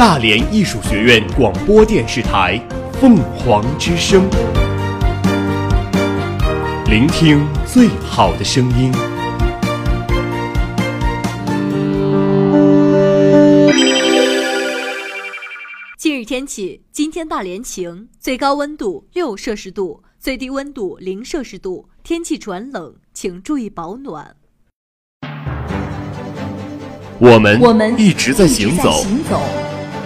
大连艺术学院广播电视台《凤凰之声》，聆听最好的声音。今日天气：今天大连晴，最高温度六摄氏度，最低温度零摄氏度，天气转冷，请注意保暖。我们我们一直在行走，行走，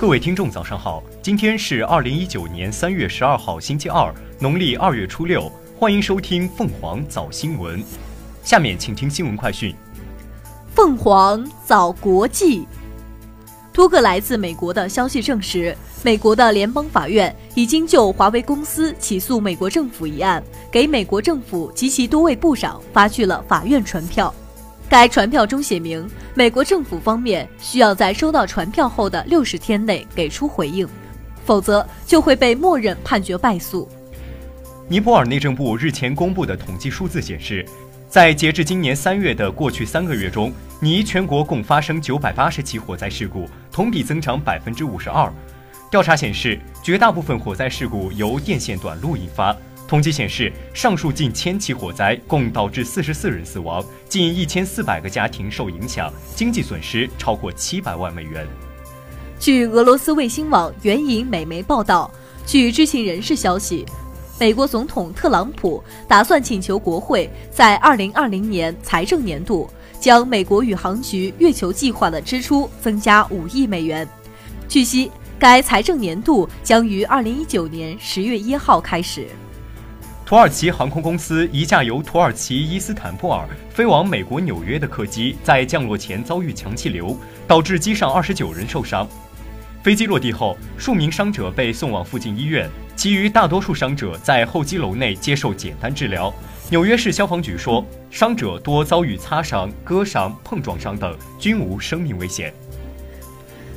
各位听众，早上好！今天是二零一九年三月十二号，星期二，农历二月初六。欢迎收听凤凰早新闻。下面请听新闻快讯。凤凰早国际。多个来自美国的消息证实，美国的联邦法院已经就华为公司起诉美国政府一案，给美国政府及其多位部长发去了法院传票。该传票中写明，美国政府方面需要在收到传票后的六十天内给出回应，否则就会被默认判决败诉。尼泊尔内政部日前公布的统计数字显示，在截至今年三月的过去三个月中，尼全国共发生九百八十起火灾事故，同比增长百分之五十二。调查显示，绝大部分火灾事故由电线短路引发。统计显示，上述近千起火灾共导致四十四人死亡，近一千四百个家庭受影响，经济损失超过七百万美元。据俄罗斯卫星网援引美媒报道，据知情人士消息，美国总统特朗普打算请求国会在2020年财政年度将美国宇航局月球计划的支出增加五亿美元。据悉，该财政年度将于2019年10月1号开始。土耳其航空公司一架由土耳其伊斯坦布尔飞往美国纽约的客机在降落前遭遇强气流，导致机上二十九人受伤。飞机落地后，数名伤者被送往附近医院，其余大多数伤者在候机楼内接受简单治疗。纽约市消防局说，伤者多遭遇擦伤、割伤、碰撞伤等，均无生命危险。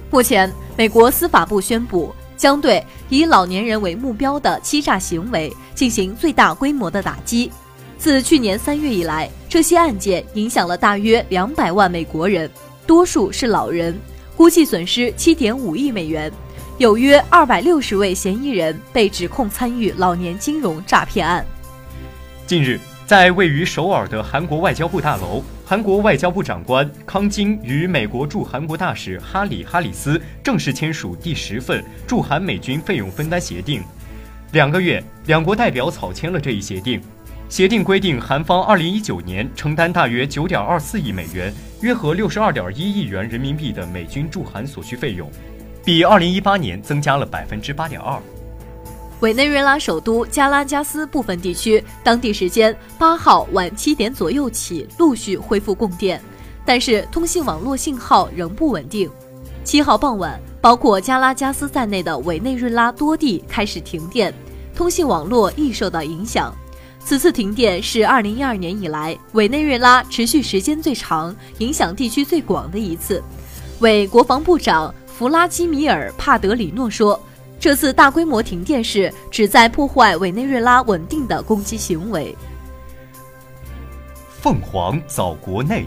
目前，美国司法部宣布。将对以老年人为目标的欺诈行为进行最大规模的打击。自去年三月以来，这些案件影响了大约两百万美国人，多数是老人，估计损失七点五亿美元。有约二百六十位嫌疑人被指控参与老年金融诈骗案。近日，在位于首尔的韩国外交部大楼。韩国外交部长官康京与美国驻韩国大使哈里·哈里斯正式签署第十份驻韩美军费用分担协定。两个月，两国代表草签了这一协定。协定规定，韩方2019年承担大约9.24亿美元（约合62.1亿元人民币）的美军驻韩所需费用，比2018年增加了8.2%。委内瑞拉首都加拉加斯部分地区，当地时间八号晚七点左右起陆续恢复供电，但是通信网络信号仍不稳定。七号傍晚，包括加拉加斯在内的委内瑞拉多地开始停电，通信网络亦受到影响。此次停电是二零一二年以来委内瑞拉持续时间最长、影响地区最广的一次。委国防部长弗拉基米尔·帕德里诺说。这次大规模停电是旨在破坏委内瑞拉稳定的攻击行为。凤凰早国内，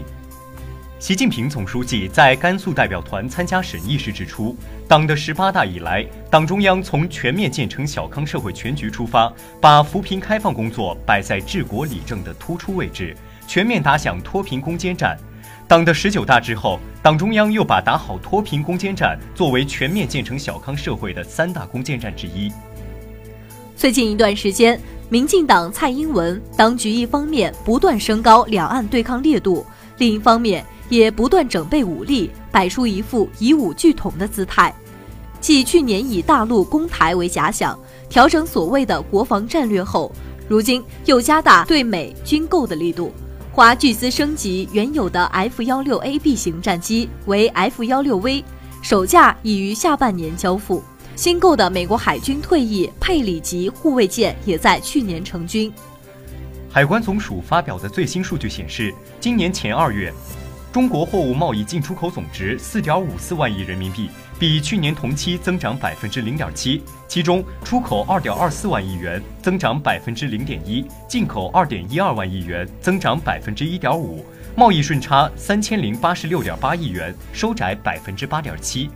习近平总书记在甘肃代表团参加审议时指出，党的十八大以来，党中央从全面建成小康社会全局出发，把扶贫开放工作摆在治国理政的突出位置，全面打响脱贫攻坚战。党的十九大之后，党中央又把打好脱贫攻坚战作为全面建成小康社会的三大攻坚战之一。最近一段时间，民进党蔡英文当局一方面不断升高两岸对抗烈度，另一方面也不断整备武力，摆出一副以武拒统的姿态。继去年以大陆攻台为假想，调整所谓的国防战略后，如今又加大对美军购的力度。华巨资升级原有的 F 幺六 A B 型战机为 F 幺六 V，首架已于下半年交付。新购的美国海军退役佩里级护卫舰也在去年成军。海关总署发表的最新数据显示，今年前二月，中国货物贸易进出口总值四点五四万亿人民币，比去年同期增长百分之零点七。其中，出口二点二四万亿元，增长百分之零点一；进口二点一二万亿元，增长百分之一点五。贸易顺差三千零八十六点八亿元，收窄百分之八点七。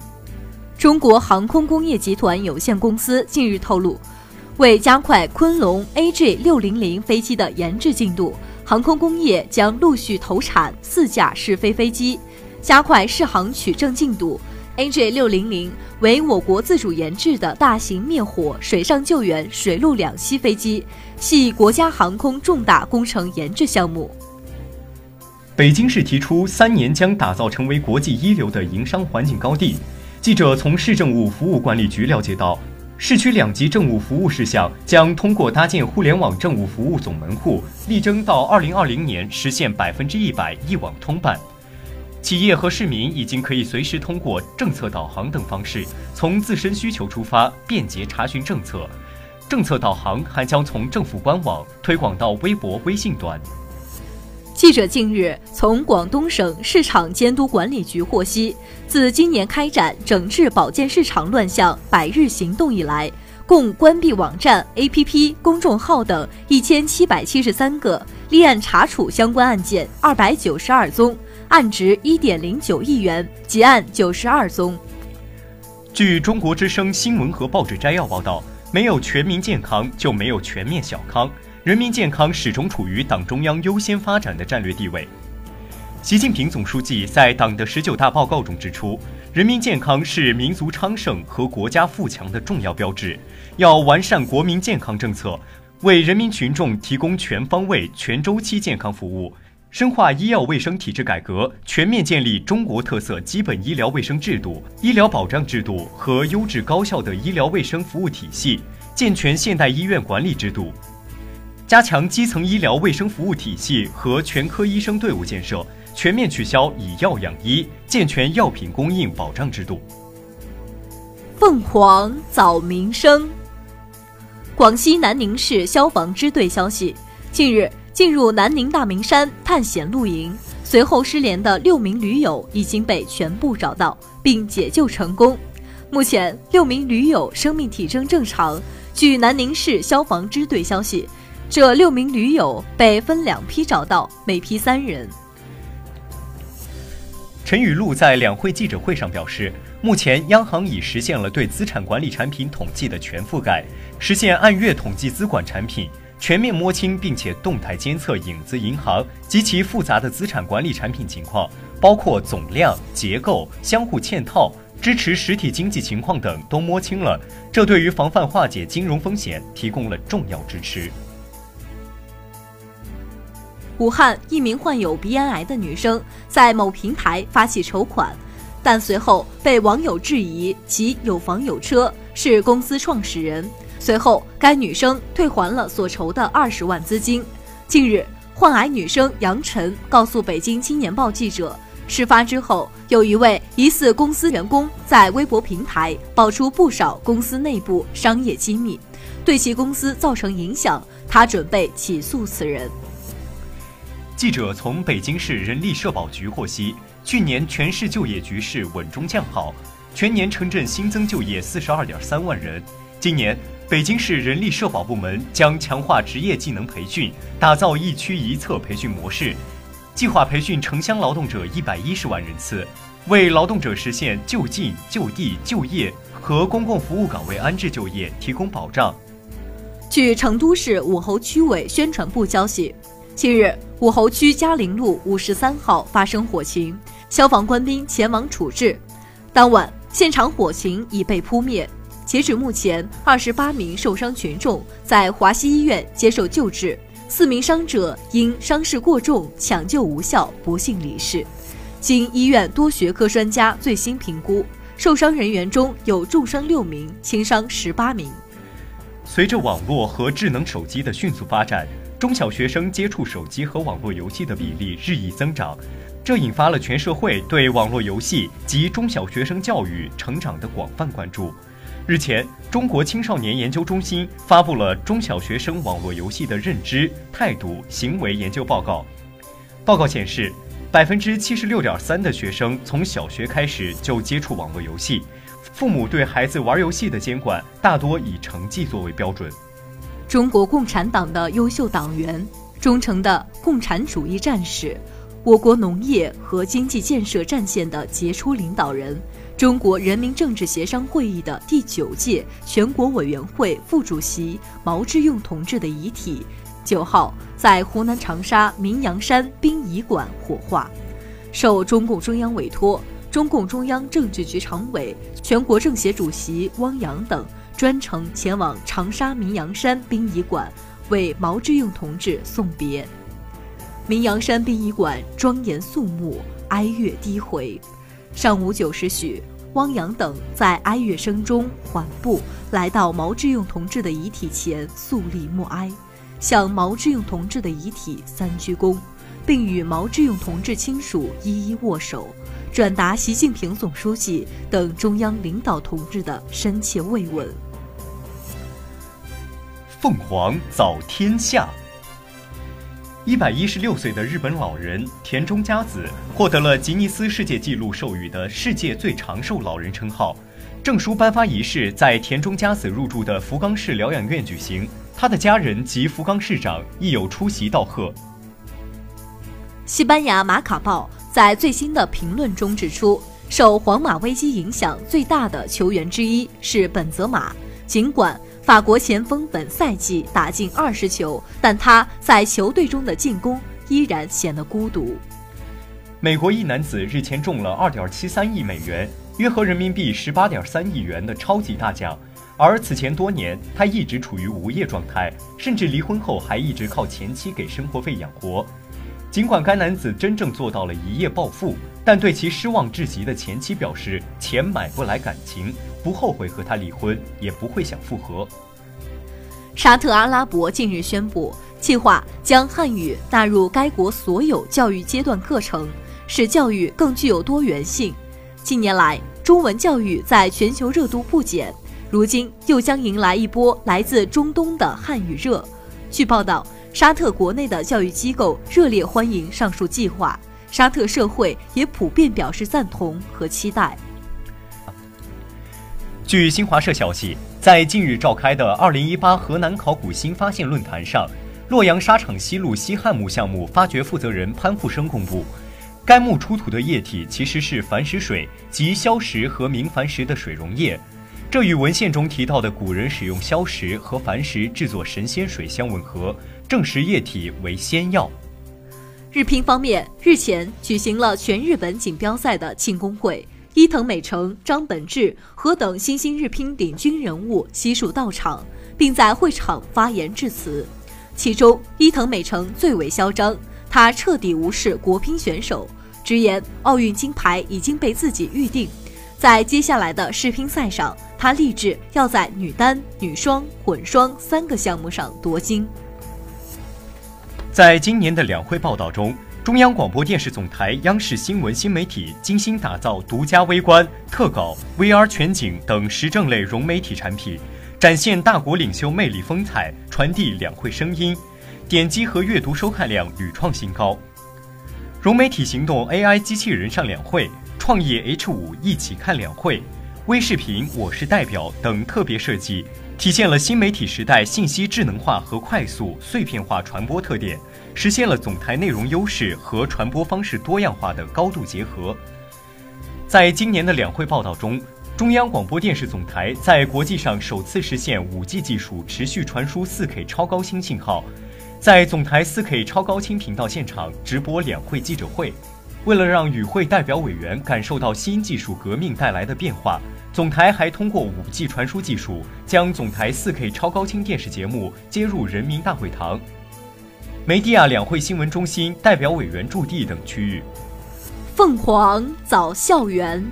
中国航空工业集团有限公司近日透露。为加快昆龙 AJ 六零零飞机的研制进度，航空工业将陆续投产四架试飞飞机，加快试航取证进度。AJ 六零零为我国自主研制的大型灭火、水上救援、水陆两栖飞机，系国家航空重大工程研制项目。北京市提出三年将打造成为国际一流的营商环境高地。记者从市政务服务管理局了解到。市区两级政务服务事项将通过搭建互联网政务服务总门户，力争到二零二零年实现百分之一百一网通办。企业和市民已经可以随时通过政策导航等方式，从自身需求出发，便捷查询政策。政策导航还将从政府官网推广到微博、微信端。记者近日从广东省市场监督管理局获悉，自今年开展整治保健市场乱象百日行动以来，共关闭网站、APP、公众号等一千七百七十三个，立案查处相关案件二百九十二宗，案值一点零九亿元，结案九十二宗。据中国之声新闻和报纸摘要报道，没有全民健康，就没有全面小康。人民健康始终处于党中央优先发展的战略地位。习近平总书记在党的十九大报告中指出，人民健康是民族昌盛和国家富强的重要标志，要完善国民健康政策，为人民群众提供全方位、全周期健康服务，深化医药卫生体制改革，全面建立中国特色基本医疗卫生制度、医疗保障制度和优质高效的医疗卫生服务体系，健全现代医院管理制度。加强基层医疗卫生服务体系和全科医生队伍建设，全面取消以药养医，健全药品供应保障制度。凤凰早民生。广西南宁市消防支队消息，近日进入南宁大明山探险露营，随后失联的六名驴友已经被全部找到并解救成功。目前六名驴友生命体征正常。据南宁市消防支队消息。这六名驴友被分两批找到，每批三人。陈雨露在两会记者会上表示，目前央行已实现了对资产管理产品统计的全覆盖，实现按月统计资管产品，全面摸清并且动态监测影子银行及其复杂的资产管理产品情况，包括总量、结构、相互嵌套、支持实体经济情况等都摸清了，这对于防范化解金融风险提供了重要支持。武汉一名患有鼻咽癌的女生在某平台发起筹款，但随后被网友质疑其有房有车，是公司创始人。随后，该女生退还了所筹的二十万资金。近日，患癌女生杨晨告诉北京青年报记者，事发之后，有一位疑似公司员工在微博平台爆出不少公司内部商业机密，对其公司造成影响，他准备起诉此人。记者从北京市人力社保局获悉，去年全市就业局势稳中向好，全年城镇新增就业四十二点三万人。今年，北京市人力社保部门将强化职业技能培训，打造一区一策培训模式，计划培训城乡劳动者一百一十万人次，为劳动者实现就近、就地、就业和公共服务岗位安置就业提供保障。据成都市武侯区委宣传部消息。近日，武侯区嘉陵路五十三号发生火情，消防官兵前往处置。当晚，现场火情已被扑灭。截止目前，二十八名受伤群众在华西医院接受救治，四名伤者因伤势过重，抢救无效，不幸离世。经医院多学科专家最新评估，受伤人员中有重伤六名，轻伤十八名。随着网络和智能手机的迅速发展。中小学生接触手机和网络游戏的比例日益增长，这引发了全社会对网络游戏及中小学生教育成长的广泛关注。日前，中国青少年研究中心发布了中小学生网络游戏的认知、态度、行为研究报告。报告显示，百分之七十六点三的学生从小学开始就接触网络游戏，父母对孩子玩游戏的监管大多以成绩作为标准。中国共产党的优秀党员，忠诚的共产主义战士，我国农业和经济建设战线的杰出领导人。中国人民政治协商会议的第九届全国委员会副主席毛志用同志的遗体，九号在湖南长沙明阳山殡仪馆火化。受中共中央委托，中共中央政治局常委、全国政协主席汪洋等专程前往长沙明阳山殡仪馆为毛志用同志送别。明阳山殡仪馆庄严肃穆，哀乐低回。上午九时许，汪洋等在哀乐声中缓步来到毛志用同志的遗体前，肃立默哀，向毛志用同志的遗体三鞠躬，并与毛志用同志亲属一一握手，转达习近平总书记等中央领导同志的深切慰问。凤凰早天下。一百一十六岁的日本老人田中佳子获得了吉尼斯世界纪录授予的世界最长寿老人称号。证书颁发仪式在田中佳子入住的福冈市疗养院举行，他的家人及福冈市长亦有出席道贺。西班牙《马卡报》在最新的评论中指出，受皇马危机影响最大的球员之一是本泽马，尽管。法国前锋本赛季打进二十球，但他在球队中的进攻依然显得孤独。美国一男子日前中了二点七三亿美元（约合人民币十八点三亿元）的超级大奖，而此前多年他一直处于无业状态，甚至离婚后还一直靠前妻给生活费养活。尽管该男子真正做到了一夜暴富，但对其失望至极的前妻表示：“钱买不来感情。”不后悔和他离婚，也不会想复合。沙特阿拉伯近日宣布，计划将汉语纳入该国所有教育阶段课程，使教育更具有多元性。近年来，中文教育在全球热度不减，如今又将迎来一波来自中东的汉语热。据报道，沙特国内的教育机构热烈欢迎上述计划，沙特社会也普遍表示赞同和期待。据新华社消息，在近日召开的2018河南考古新发现论坛上，洛阳沙场西路西汉墓项目发掘负责人潘富生公布，该墓出土的液体其实是矾石水及硝石和明矾石的水溶液，这与文献中提到的古人使用硝石和矾石制作神仙水相吻合，证实液体为仙药。日乒方面日前举行了全日本锦标赛的庆功会。伊藤美诚、张本智和等新兴日乒领军人物悉数到场，并在会场发言致辞。其中，伊藤美诚最为嚣张，他彻底无视国乒选手，直言奥运金牌已经被自己预定。在接下来的世乒赛上，他立志要在女单、女双、混双三个项目上夺金。在今年的两会报道中。中央广播电视总台央视新闻新媒体精心打造独家微观、特稿、VR 全景等时政类融媒体产品，展现大国领袖魅力风采，传递两会声音，点击和阅读收看量屡创新高。融媒体行动 AI 机器人上两会，创业 H 五一起看两会，微视频我是代表等特别设计。体现了新媒体时代信息智能化和快速碎片化传播特点，实现了总台内容优势和传播方式多样化的高度结合。在今年的两会报道中，中央广播电视总台在国际上首次实现 5G 技术持续传输 4K 超高清信号，在总台 4K 超高清频道现场直播两会记者会。为了让与会代表委员感受到新技术革命带来的变化。总台还通过 5G 传输技术，将总台 4K 超高清电视节目接入人民大会堂、梅地亚两会新闻中心、代表委员驻地等区域。凤凰早校园。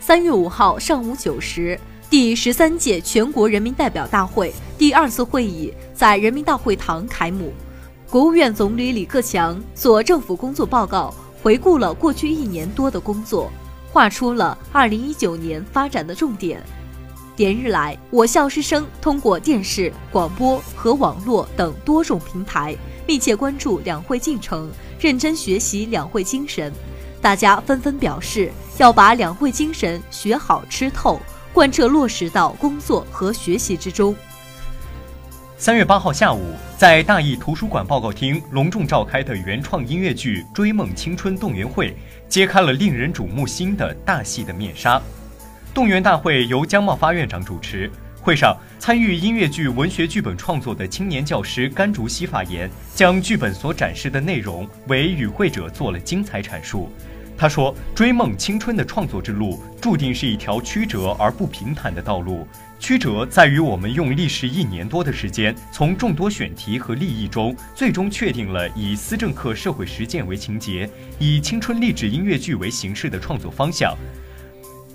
三月五号上午九时，第十三届全国人民代表大会第二次会议在人民大会堂开幕。国务院总理李克强作政府工作报告，回顾了过去一年多的工作。画出了二零一九年发展的重点。连日来，我校师生通过电视、广播和网络等多种平台，密切关注两会进程，认真学习两会精神。大家纷纷表示要把两会精神学好吃透，贯彻落实到工作和学习之中。三月八号下午，在大艺图书馆报告厅隆重召开的原创音乐剧《追梦青春》动员会，揭开了令人瞩目新的大戏的面纱。动员大会由江茂发院长主持。会上，参与音乐剧文学剧本创作的青年教师甘竹溪发言，将剧本所展示的内容为与会者做了精彩阐述。他说：“追梦青春的创作之路，注定是一条曲折而不平坦的道路。曲折在于我们用历时一年多的时间，从众多选题和立意中，最终确定了以思政课社会实践为情节，以青春励志音乐剧为形式的创作方向。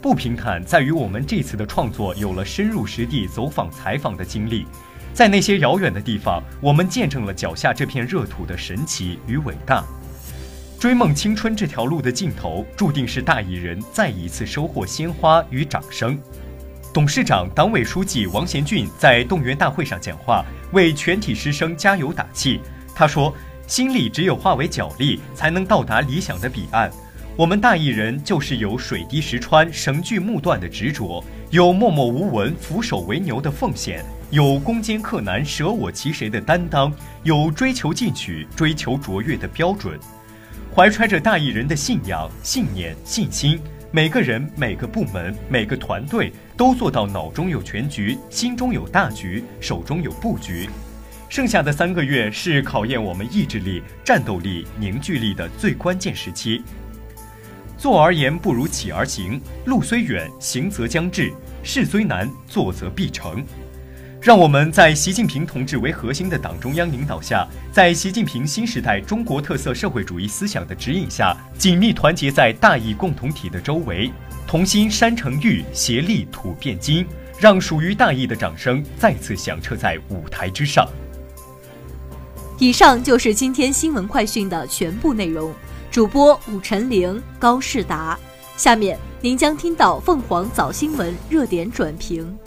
不平坦在于我们这次的创作有了深入实地走访采访的经历，在那些遥远的地方，我们见证了脚下这片热土的神奇与伟大。”追梦青春这条路的尽头，注定是大艺人再一次收获鲜花与掌声。董事长、党委书记王贤俊在动员大会上讲话，为全体师生加油打气。他说：“心力只有化为脚力，才能到达理想的彼岸。我们大艺人就是有水滴石穿、绳锯木断的执着，有默默无闻、俯首为牛的奉献，有攻坚克难、舍我其谁的担当，有追求进取、追求卓越的标准。”怀揣着大艺人的信仰、信念、信心，每个人、每个部门、每个团队都做到脑中有全局，心中有大局，手中有布局。剩下的三个月是考验我们意志力、战斗力、凝聚力的最关键时期。坐而言不如起而行，路虽远，行则将至；事虽难，做则必成。让我们在习近平同志为核心的党中央领导下，在习近平新时代中国特色社会主义思想的指引下，紧密团结在大义共同体的周围，同心山成玉，协力土变金，让属于大义的掌声再次响彻在舞台之上。以上就是今天新闻快讯的全部内容。主播武晨玲、高世达，下面您将听到凤凰早新闻热点转评。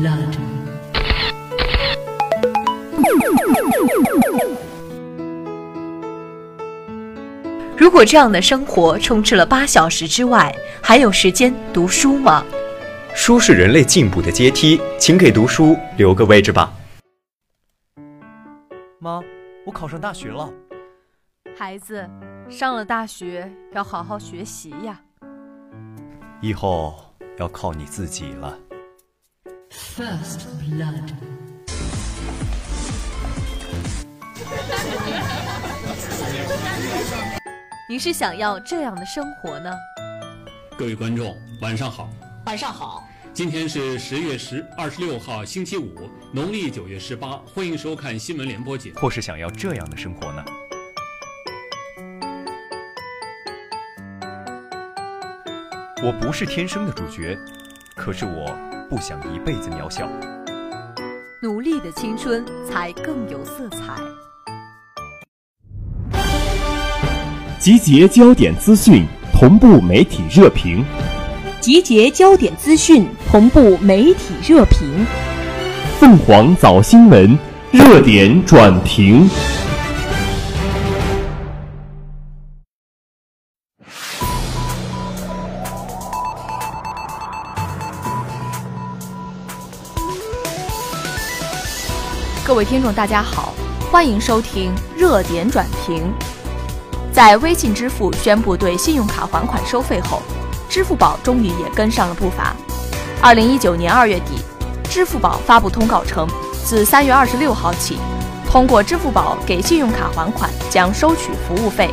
如果这样的生活充斥了八小时之外，还有时间读书吗？书是人类进步的阶梯，请给读书留个位置吧。妈，我考上大学了。孩子，上了大学要好好学习呀。以后要靠你自己了。First blood。您是想要这样的生活呢？各位观众，晚上好。晚上好。今天是十月十二十六号，星期五，农历九月十八。欢迎收看新闻联播节目。或是想要这样的生活呢？我不是天生的主角，可是我不想一辈子渺小。努力的青春才更有色彩。集结焦点资讯，同步媒体热评。集结焦点资讯，同步媒体热评。凤凰早新闻热点转评。各位听众，大家好，欢迎收听热点转评。在微信支付宣布对信用卡还款收费后，支付宝终于也跟上了步伐。二零一九年二月底，支付宝发布通告称，自三月二十六号起，通过支付宝给信用卡还款将收取服务费，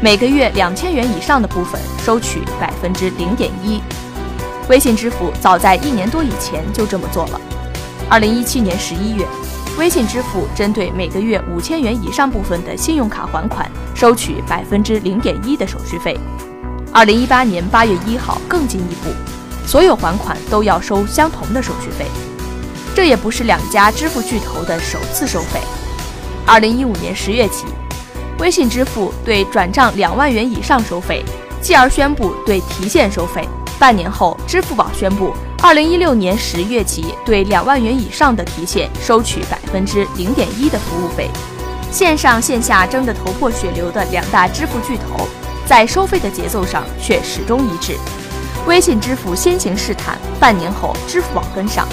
每个月两千元以上的部分收取百分之零点一。微信支付早在一年多以前就这么做了。二零一七年十一月。微信支付针对每个月五千元以上部分的信用卡还款，收取百分之零点一的手续费。二零一八年八月一号更进一步，所有还款都要收相同的手续费。这也不是两家支付巨头的首次收费。二零一五年十月起，微信支付对转账两万元以上收费，继而宣布对提现收费。半年后，支付宝宣布，二零一六年十月起对两万元以上的提现收取百分之零点一的服务费。线上线下争得头破血流的两大支付巨头，在收费的节奏上却始终一致。微信支付先行试探，半年后支付宝跟上。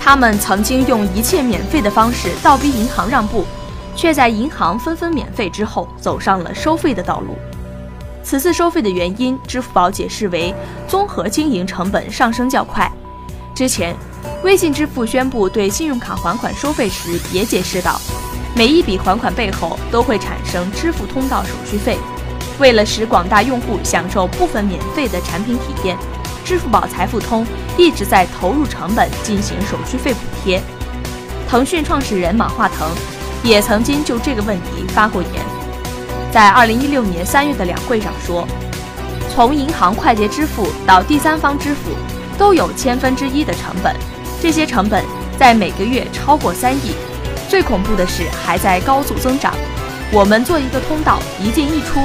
他们曾经用一切免费的方式倒逼银行让步，却在银行纷纷免费之后走上了收费的道路。此次收费的原因，支付宝解释为综合经营成本上升较快。之前，微信支付宣布对信用卡还款收费时也解释道，每一笔还款背后都会产生支付通道手续费。为了使广大用户享受部分免费的产品体验。支付宝财付通一直在投入成本进行手续费补贴。腾讯创始人马化腾也曾经就这个问题发过言，在二零一六年三月的两会上说，从银行快捷支付到第三方支付，都有千分之一的成本，这些成本在每个月超过三亿，最恐怖的是还在高速增长。我们做一个通道一进一出，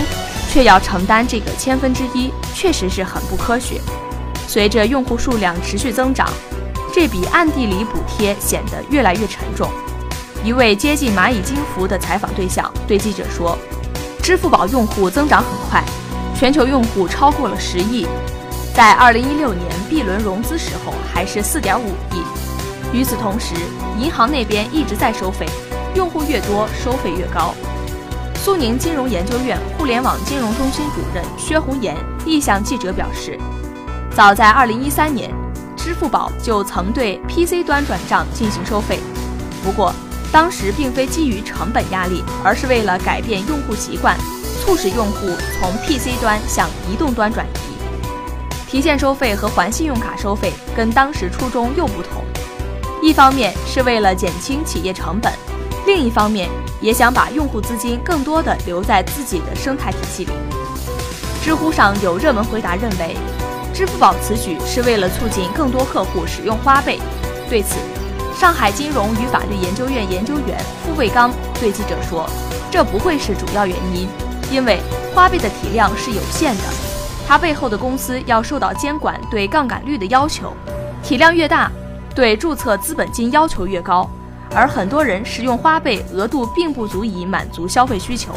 却要承担这个千分之一，确实是很不科学。随着用户数量持续增长，这笔暗地里补贴显得越来越沉重。一位接近蚂蚁金服的采访对象对记者说：“支付宝用户增长很快，全球用户超过了十亿，在2016年 B 轮融资时候还是4.5亿。与此同时，银行那边一直在收费，用户越多收费越高。”苏宁金融研究院互联网金融中心主任薛红岩亦向记者表示。早在2013年，支付宝就曾对 PC 端转账进行收费，不过当时并非基于成本压力，而是为了改变用户习惯，促使用户从 PC 端向移动端转移。提现收费和还信用卡收费跟当时初衷又不同，一方面是为了减轻企业成本，另一方面也想把用户资金更多的留在自己的生态体系里。知乎上有热门回答认为。支付宝此举是为了促进更多客户使用花呗。对此，上海金融与法律研究院研究员付卫刚对记者说：“这不会是主要原因，因为花呗的体量是有限的，它背后的公司要受到监管对杠杆率的要求，体量越大，对注册资本金要求越高。而很多人使用花呗额度并不足以满足消费需求，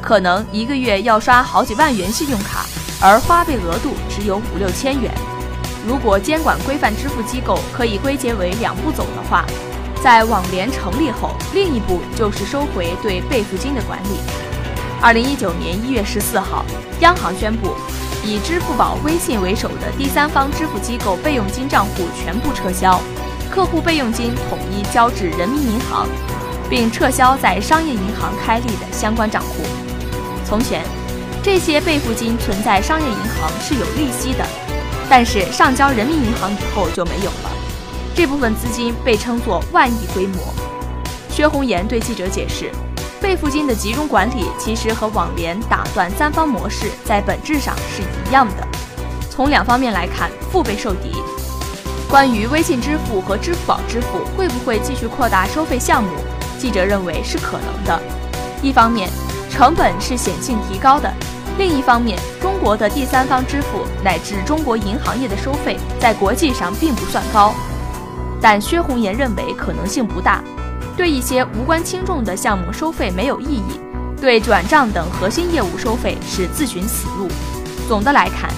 可能一个月要刷好几万元信用卡。”而花呗额度只有五六千元。如果监管规范支付机构可以归结为两步走的话，在网联成立后，另一步就是收回对备付金的管理。二零一九年一月十四号，央行宣布，以支付宝、微信为首的第三方支付机构备用金账户全部撤销，客户备用金统一交至人民银行，并撤销在商业银行开立的相关账户。从前。这些备付金存在商业银行是有利息的，但是上交人民银行以后就没有了。这部分资金被称作万亿规模。薛红岩对记者解释，备付金的集中管理其实和网联打断三方模式在本质上是一样的。从两方面来看，腹背受敌。关于微信支付和支付宝支付会不会继续扩大收费项目，记者认为是可能的。一方面，成本是显性提高的。另一方面，中国的第三方支付乃至中国银行业的收费在国际上并不算高，但薛红岩认为可能性不大。对一些无关轻重的项目收费没有意义，对转账等核心业务收费是自寻死路。总的来看，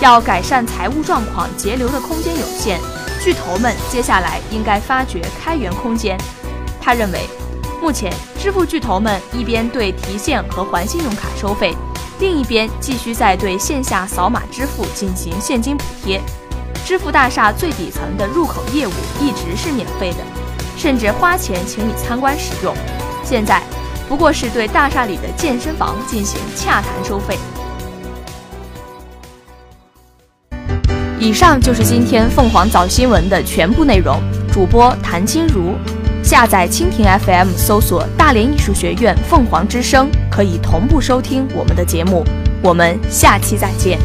要改善财务状况节流的空间有限，巨头们接下来应该发掘开源空间。他认为，目前支付巨头们一边对提现和还信用卡收费。另一边继续在对线下扫码支付进行现金补贴，支付大厦最底层的入口业务一直是免费的，甚至花钱请你参观使用。现在不过是对大厦里的健身房进行洽谈收费。以上就是今天凤凰早新闻的全部内容。主播谭金如，下载蜻蜓 FM，搜索大连艺术学院凤凰之声。可以同步收听我们的节目，我们下期再见。